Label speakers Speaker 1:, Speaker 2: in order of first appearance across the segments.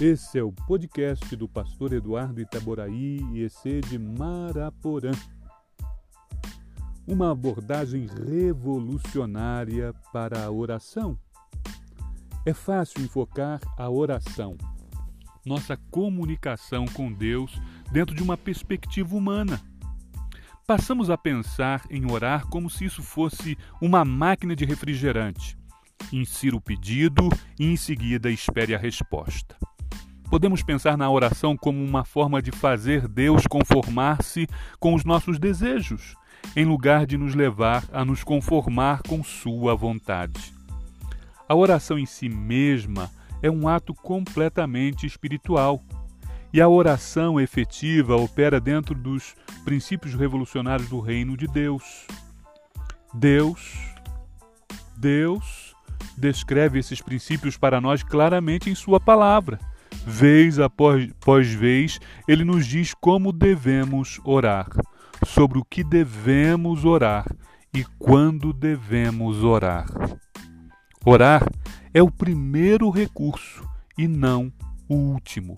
Speaker 1: Esse é o podcast do pastor Eduardo Itaboraí e EC de Maraporã. Uma abordagem revolucionária para a oração. É fácil enfocar a oração, nossa comunicação com Deus, dentro de uma perspectiva humana. Passamos a pensar em orar como se isso fosse uma máquina de refrigerante. Insira o pedido e em seguida espere a resposta. Podemos pensar na oração como uma forma de fazer Deus conformar-se com os nossos desejos, em lugar de nos levar a nos conformar com Sua vontade. A oração em si mesma é um ato completamente espiritual. E a oração efetiva opera dentro dos princípios revolucionários do reino de Deus. Deus, Deus descreve esses princípios para nós claramente em Sua palavra vez após vez, ele nos diz como devemos orar, sobre o que devemos orar e quando devemos orar. Orar é o primeiro recurso e não o último.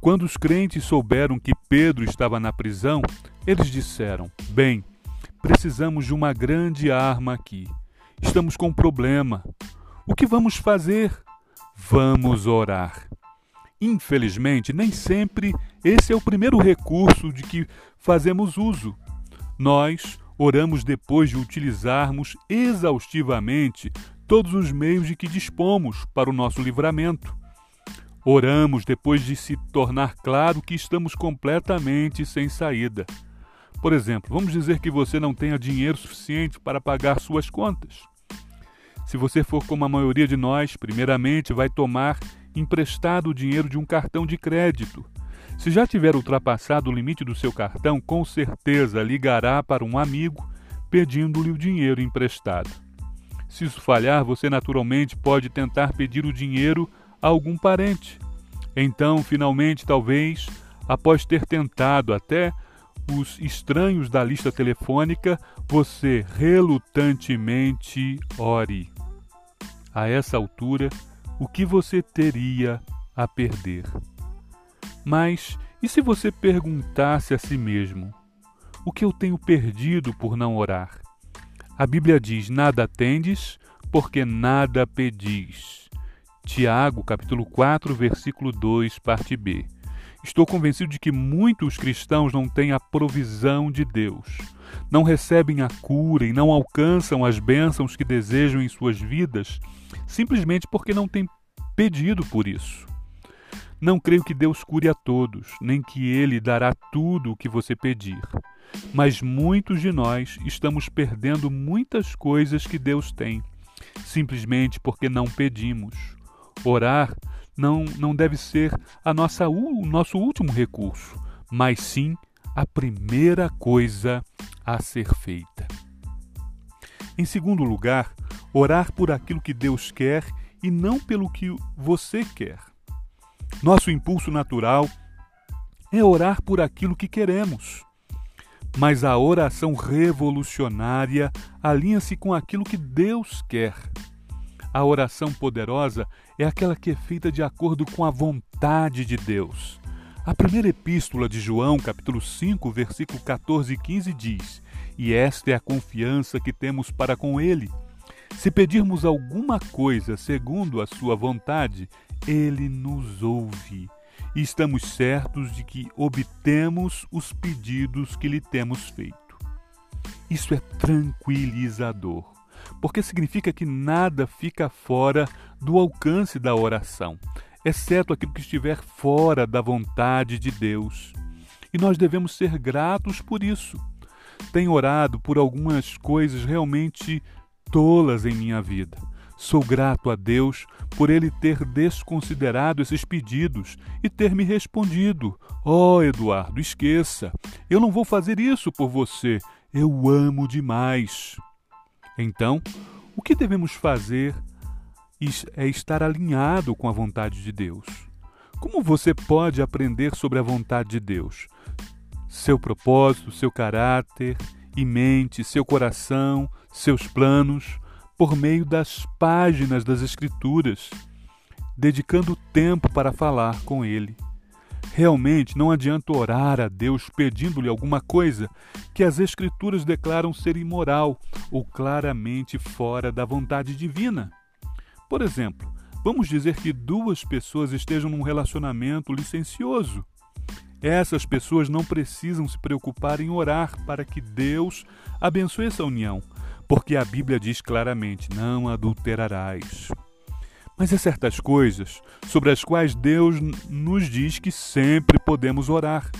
Speaker 1: Quando os crentes souberam que Pedro estava na prisão, eles disseram: Bem, precisamos de uma grande arma aqui. Estamos com um problema. O que vamos fazer? Vamos orar. Infelizmente, nem sempre esse é o primeiro recurso de que fazemos uso. Nós oramos depois de utilizarmos exaustivamente todos os meios de que dispomos para o nosso livramento. Oramos depois de se tornar claro que estamos completamente sem saída. Por exemplo, vamos dizer que você não tenha dinheiro suficiente para pagar suas contas. Se você for como a maioria de nós, primeiramente vai tomar emprestado o dinheiro de um cartão de crédito. Se já tiver ultrapassado o limite do seu cartão, com certeza ligará para um amigo pedindo-lhe o dinheiro emprestado. Se isso falhar, você naturalmente pode tentar pedir o dinheiro a algum parente. Então, finalmente, talvez, após ter tentado até os estranhos da lista telefônica, você relutantemente ore. A essa altura, o que você teria a perder. Mas e se você perguntasse a si mesmo: o que eu tenho perdido por não orar? A Bíblia diz: nada tendes, porque nada pedis. Tiago, capítulo 4, versículo 2, parte B. Estou convencido de que muitos cristãos não têm a provisão de Deus, não recebem a cura e não alcançam as bênçãos que desejam em suas vidas, simplesmente porque não têm pedido por isso. Não creio que Deus cure a todos, nem que Ele dará tudo o que você pedir. Mas muitos de nós estamos perdendo muitas coisas que Deus tem, simplesmente porque não pedimos. Orar não, não deve ser a nossa, o nosso último recurso, mas sim a primeira coisa a ser feita. Em segundo lugar, orar por aquilo que Deus quer e não pelo que você quer. Nosso impulso natural é orar por aquilo que queremos. Mas a oração revolucionária alinha-se com aquilo que Deus quer. A oração poderosa é aquela que é feita de acordo com a vontade de Deus. A primeira epístola de João, capítulo 5, versículo 14 e 15 diz: E esta é a confiança que temos para com Ele. Se pedirmos alguma coisa segundo a Sua vontade, Ele nos ouve. E estamos certos de que obtemos os pedidos que lhe temos feito. Isso é tranquilizador porque significa que nada fica fora do alcance da oração, exceto aquilo que estiver fora da vontade de Deus. E nós devemos ser gratos por isso. Tenho orado por algumas coisas realmente tolas em minha vida. Sou grato a Deus por Ele ter desconsiderado esses pedidos e ter me respondido: Ó oh, Eduardo, esqueça, eu não vou fazer isso por você, eu amo demais. Então, o que devemos fazer é estar alinhado com a vontade de Deus. Como você pode aprender sobre a vontade de Deus? Seu propósito, seu caráter e mente, seu coração, seus planos, por meio das páginas das Escrituras. dedicando tempo para falar com Ele. Realmente não adianta orar a Deus pedindo-lhe alguma coisa que as Escrituras declaram ser imoral ou claramente fora da vontade divina. Por exemplo, vamos dizer que duas pessoas estejam num relacionamento licencioso. Essas pessoas não precisam se preocupar em orar para que Deus abençoe essa união, porque a Bíblia diz claramente: não adulterarás. Mas há certas coisas sobre as quais Deus nos diz que sempre podemos orar,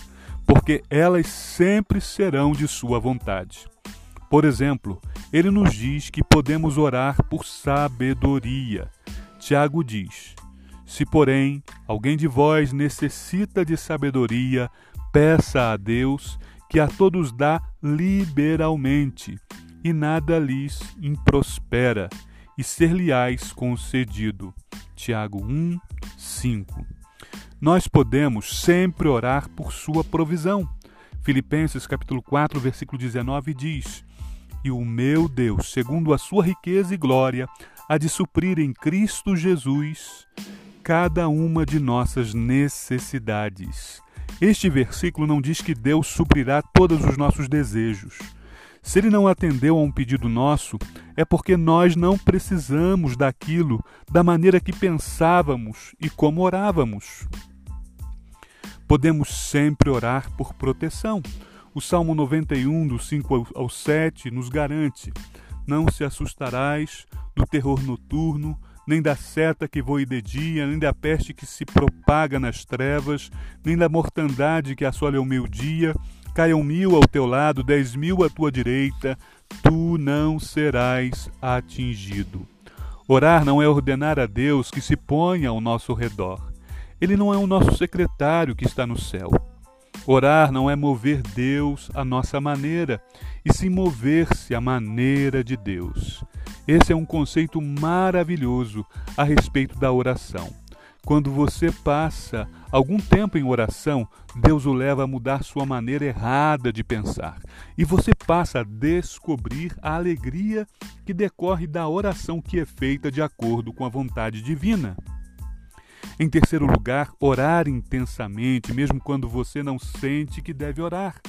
Speaker 1: porque elas sempre serão de Sua vontade. Por exemplo, ele nos diz que podemos orar por sabedoria. Tiago diz: Se, porém, alguém de vós necessita de sabedoria, peça a Deus, que a todos dá liberalmente, e nada lhes improspera e ser-lhe-ás concedido. Tiago 1, 5. Nós podemos sempre orar por sua provisão. Filipenses capítulo 4, versículo 19 diz: E o meu Deus, segundo a sua riqueza e glória, há de suprir em Cristo Jesus cada uma de nossas necessidades. Este versículo não diz que Deus suprirá todos os nossos desejos se ele não atendeu a um pedido nosso, é porque nós não precisamos daquilo da maneira que pensávamos e como orávamos. Podemos sempre orar por proteção. O Salmo 91, do 5 ao 7, nos garante: Não se assustarás do terror noturno, nem da seta que voe de dia, nem da peste que se propaga nas trevas, nem da mortandade que assola o meio-dia Caiam mil ao teu lado, dez mil à tua direita, tu não serás atingido. Orar não é ordenar a Deus que se ponha ao nosso redor. Ele não é o nosso secretário que está no céu. Orar não é mover Deus à nossa maneira, e sim mover-se à maneira de Deus. Esse é um conceito maravilhoso a respeito da oração. Quando você passa algum tempo em oração, Deus o leva a mudar sua maneira errada de pensar. E você passa a descobrir a alegria que decorre da oração que é feita de acordo com a vontade divina. Em terceiro lugar, orar intensamente, mesmo quando você não sente que deve orar.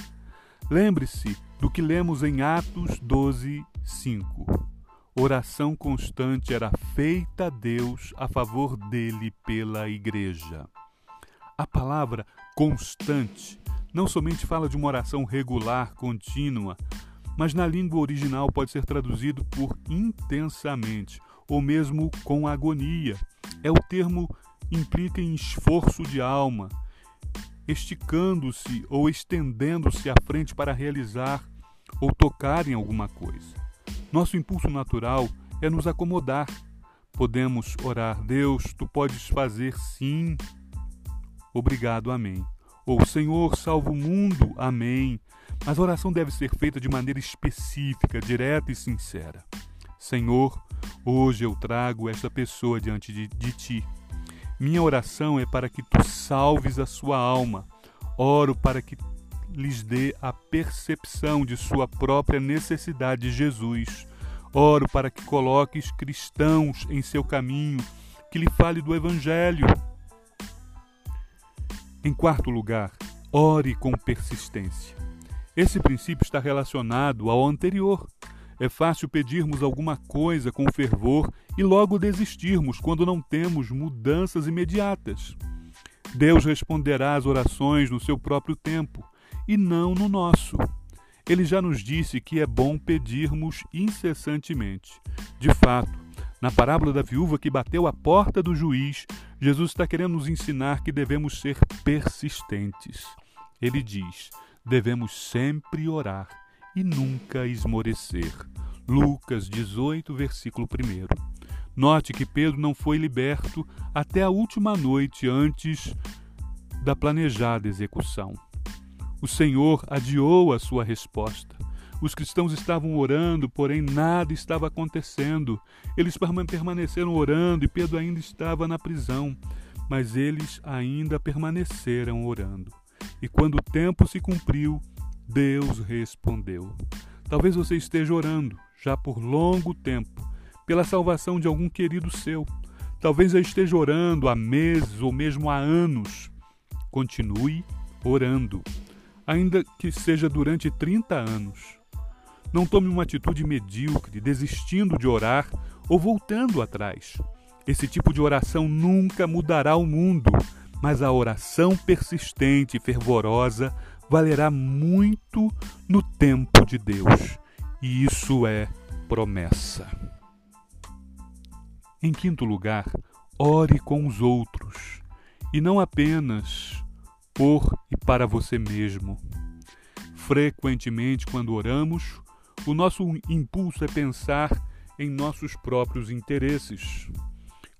Speaker 1: Lembre-se do que lemos em Atos 12, 5 oração constante era feita a Deus a favor dele pela igreja. A palavra constante não somente fala de uma oração regular, contínua, mas na língua original pode ser traduzido por intensamente ou mesmo com agonia. É o termo implica em esforço de alma, esticando-se ou estendendo-se à frente para realizar ou tocar em alguma coisa. Nosso impulso natural é nos acomodar. Podemos orar, Deus, tu podes fazer sim. Obrigado, amém. Ou Senhor, salva o mundo, amém. Mas a oração deve ser feita de maneira específica, direta e sincera. Senhor, hoje eu trago esta pessoa diante de, de ti. Minha oração é para que tu salves a sua alma. Oro para que lhes dê a percepção de sua própria necessidade de Jesus. Oro para que coloques cristãos em seu caminho, que lhe fale do Evangelho. Em quarto lugar, ore com persistência. Esse princípio está relacionado ao anterior. É fácil pedirmos alguma coisa com fervor e logo desistirmos quando não temos mudanças imediatas. Deus responderá às orações no seu próprio tempo e não no nosso. Ele já nos disse que é bom pedirmos incessantemente. De fato, na parábola da viúva que bateu à porta do juiz, Jesus está querendo nos ensinar que devemos ser persistentes. Ele diz: devemos sempre orar e nunca esmorecer. Lucas 18, versículo 1. Note que Pedro não foi liberto até a última noite antes da planejada execução. O Senhor adiou a sua resposta. Os cristãos estavam orando, porém nada estava acontecendo. Eles permaneceram orando e Pedro ainda estava na prisão, mas eles ainda permaneceram orando. E quando o tempo se cumpriu, Deus respondeu. Talvez você esteja orando, já por longo tempo, pela salvação de algum querido seu. Talvez já esteja orando há meses ou mesmo há anos. Continue orando, ainda que seja durante 30 anos. Não tome uma atitude medíocre, desistindo de orar ou voltando atrás. Esse tipo de oração nunca mudará o mundo, mas a oração persistente e fervorosa valerá muito no tempo de Deus. E isso é promessa. Em quinto lugar, ore com os outros e não apenas por e para você mesmo. Frequentemente, quando oramos, o nosso impulso é pensar em nossos próprios interesses.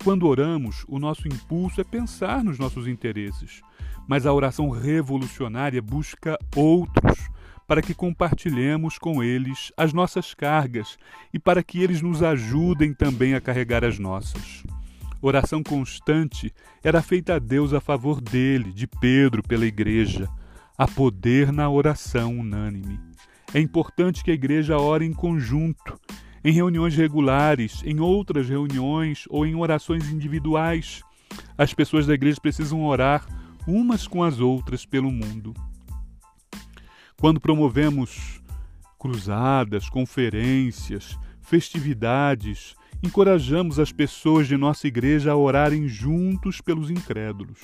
Speaker 1: Quando oramos, o nosso impulso é pensar nos nossos interesses, mas a oração revolucionária busca outros para que compartilhemos com eles as nossas cargas e para que eles nos ajudem também a carregar as nossas. Oração constante era feita a Deus a favor dele, de Pedro, pela igreja. Há poder na oração unânime. É importante que a igreja ore em conjunto, em reuniões regulares, em outras reuniões ou em orações individuais. As pessoas da igreja precisam orar umas com as outras pelo mundo. Quando promovemos cruzadas, conferências, festividades, encorajamos as pessoas de nossa igreja a orarem juntos pelos incrédulos.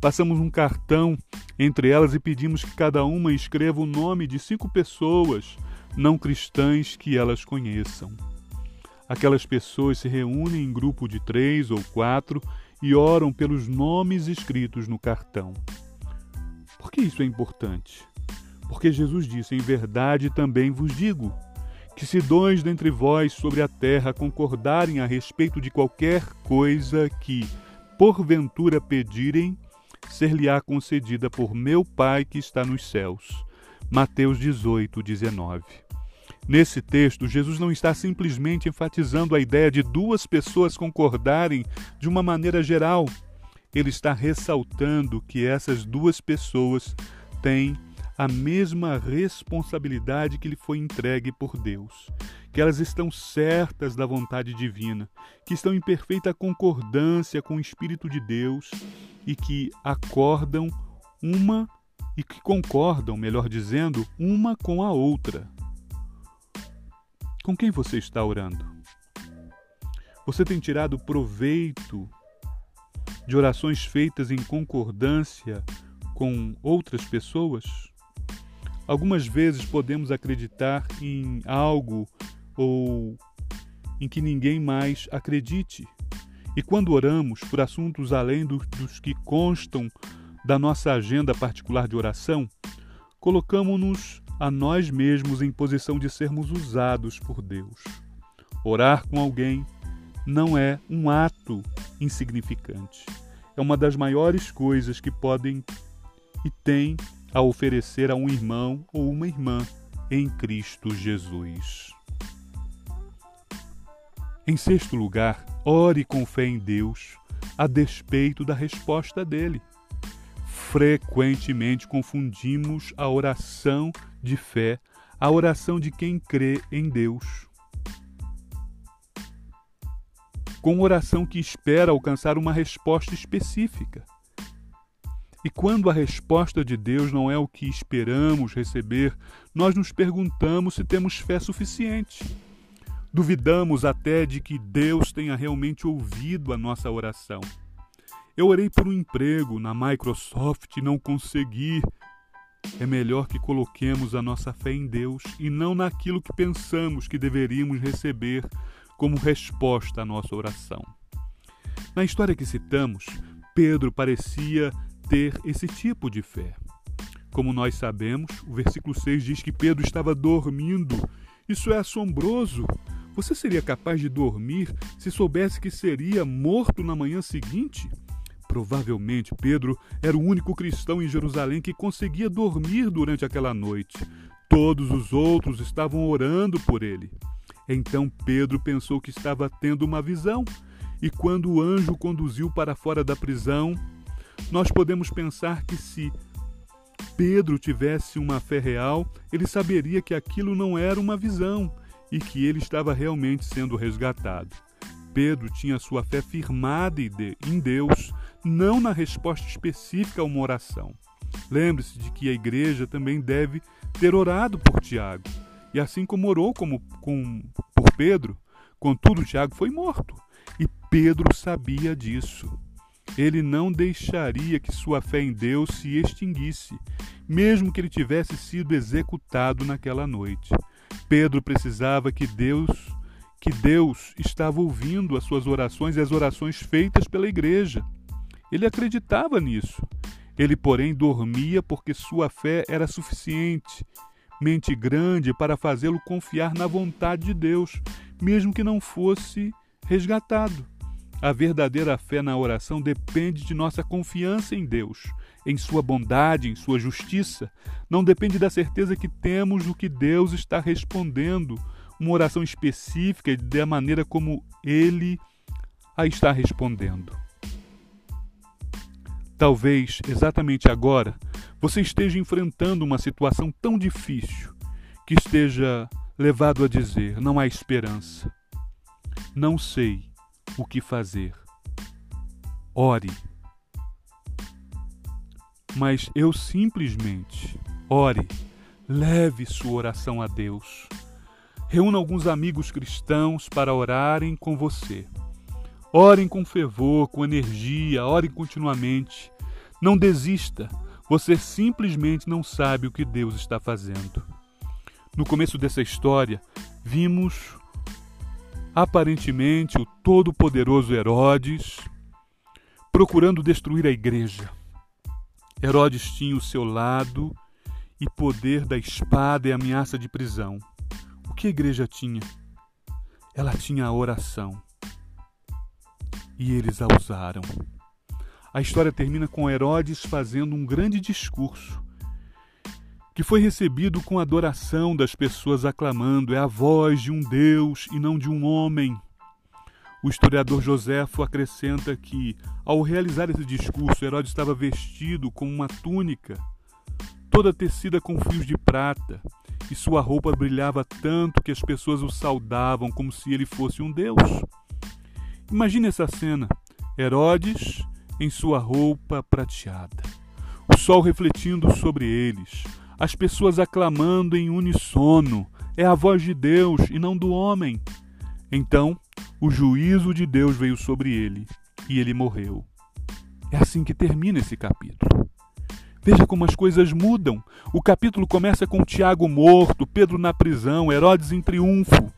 Speaker 1: Passamos um cartão entre elas e pedimos que cada uma escreva o nome de cinco pessoas não cristãs que elas conheçam. Aquelas pessoas se reúnem em grupo de três ou quatro e oram pelos nomes escritos no cartão. Por que isso é importante? Porque Jesus disse: Em verdade também vos digo, que se dois dentre vós sobre a terra concordarem a respeito de qualquer coisa que, porventura, pedirem, ser-lhe-á concedida por meu Pai que está nos céus. Mateus 18, 19. Nesse texto, Jesus não está simplesmente enfatizando a ideia de duas pessoas concordarem de uma maneira geral. Ele está ressaltando que essas duas pessoas têm a mesma responsabilidade que lhe foi entregue por Deus, que elas estão certas da vontade divina, que estão em perfeita concordância com o Espírito de Deus e que acordam uma e que concordam, melhor dizendo, uma com a outra. Com quem você está orando? Você tem tirado proveito de orações feitas em concordância com outras pessoas? Algumas vezes podemos acreditar em algo ou em que ninguém mais acredite. E quando oramos por assuntos além do, dos que constam da nossa agenda particular de oração, colocamos-nos a nós mesmos em posição de sermos usados por Deus. Orar com alguém não é um ato insignificante. É uma das maiores coisas que podem e têm a oferecer a um irmão ou uma irmã em Cristo Jesus. Em sexto lugar, ore com fé em Deus, a despeito da resposta dele. Frequentemente confundimos a oração de fé, a oração de quem crê em Deus, com oração que espera alcançar uma resposta específica. E quando a resposta de Deus não é o que esperamos receber, nós nos perguntamos se temos fé suficiente. Duvidamos até de que Deus tenha realmente ouvido a nossa oração. Eu orei por um emprego na Microsoft e não consegui. É melhor que coloquemos a nossa fé em Deus e não naquilo que pensamos que deveríamos receber como resposta à nossa oração. Na história que citamos, Pedro parecia ter esse tipo de fé. Como nós sabemos, o versículo 6 diz que Pedro estava dormindo. Isso é assombroso. Você seria capaz de dormir se soubesse que seria morto na manhã seguinte? Provavelmente Pedro era o único cristão em Jerusalém que conseguia dormir durante aquela noite. Todos os outros estavam orando por ele. Então Pedro pensou que estava tendo uma visão, e quando o anjo conduziu para fora da prisão, nós podemos pensar que se Pedro tivesse uma fé real, ele saberia que aquilo não era uma visão e que ele estava realmente sendo resgatado. Pedro tinha sua fé firmada em Deus, não na resposta específica a uma oração. Lembre-se de que a igreja também deve ter orado por Tiago. E assim como orou como, com, por Pedro, contudo, Tiago foi morto. E Pedro sabia disso. Ele não deixaria que sua fé em Deus se extinguisse, mesmo que ele tivesse sido executado naquela noite. Pedro precisava que Deus, que Deus estava ouvindo as suas orações e as orações feitas pela igreja. Ele acreditava nisso. Ele, porém, dormia porque sua fé era suficiente, mente grande para fazê-lo confiar na vontade de Deus, mesmo que não fosse resgatado. A verdadeira fé na oração depende de nossa confiança em Deus, em Sua bondade, em Sua justiça. Não depende da certeza que temos do que Deus está respondendo, uma oração específica e da maneira como Ele a está respondendo. Talvez exatamente agora você esteja enfrentando uma situação tão difícil que esteja levado a dizer: não há esperança. Não sei o que fazer. Ore. Mas eu simplesmente ore, leve sua oração a Deus. Reúna alguns amigos cristãos para orarem com você. Orem com fervor, com energia, orem continuamente. Não desista, você simplesmente não sabe o que Deus está fazendo. No começo dessa história, vimos aparentemente o todo-poderoso Herodes procurando destruir a igreja. Herodes tinha o seu lado e poder da espada e ameaça de prisão. O que a igreja tinha? Ela tinha a oração e eles a usaram. A história termina com Herodes fazendo um grande discurso, que foi recebido com adoração das pessoas aclamando: é a voz de um Deus e não de um homem. O historiador Joséfo acrescenta que, ao realizar esse discurso, Herodes estava vestido com uma túnica, toda tecida com fios de prata, e sua roupa brilhava tanto que as pessoas o saudavam como se ele fosse um deus. Imagine essa cena: Herodes em sua roupa prateada, o sol refletindo sobre eles, as pessoas aclamando em unissono: é a voz de Deus e não do homem. Então, o juízo de Deus veio sobre ele e ele morreu. É assim que termina esse capítulo. Veja como as coisas mudam. O capítulo começa com Tiago morto, Pedro na prisão, Herodes em triunfo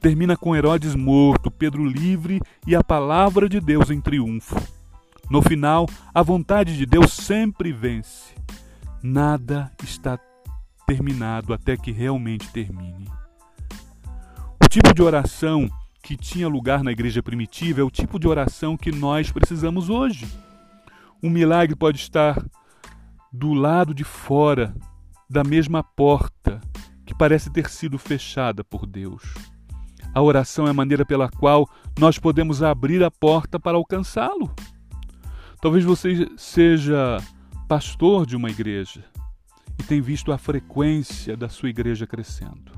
Speaker 1: termina com Herodes morto, Pedro livre e a palavra de Deus em triunfo. No final, a vontade de Deus sempre vence. Nada está terminado até que realmente termine. O tipo de oração que tinha lugar na igreja primitiva é o tipo de oração que nós precisamos hoje. Um milagre pode estar do lado de fora da mesma porta que parece ter sido fechada por Deus. A oração é a maneira pela qual nós podemos abrir a porta para alcançá-lo. Talvez você seja pastor de uma igreja e tenha visto a frequência da sua igreja crescendo.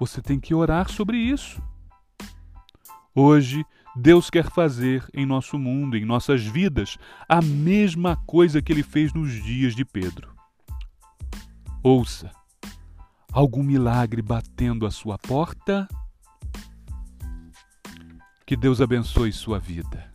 Speaker 1: Você tem que orar sobre isso. Hoje, Deus quer fazer em nosso mundo, em nossas vidas, a mesma coisa que ele fez nos dias de Pedro. Ouça algum milagre batendo a sua porta? Que Deus abençoe sua vida.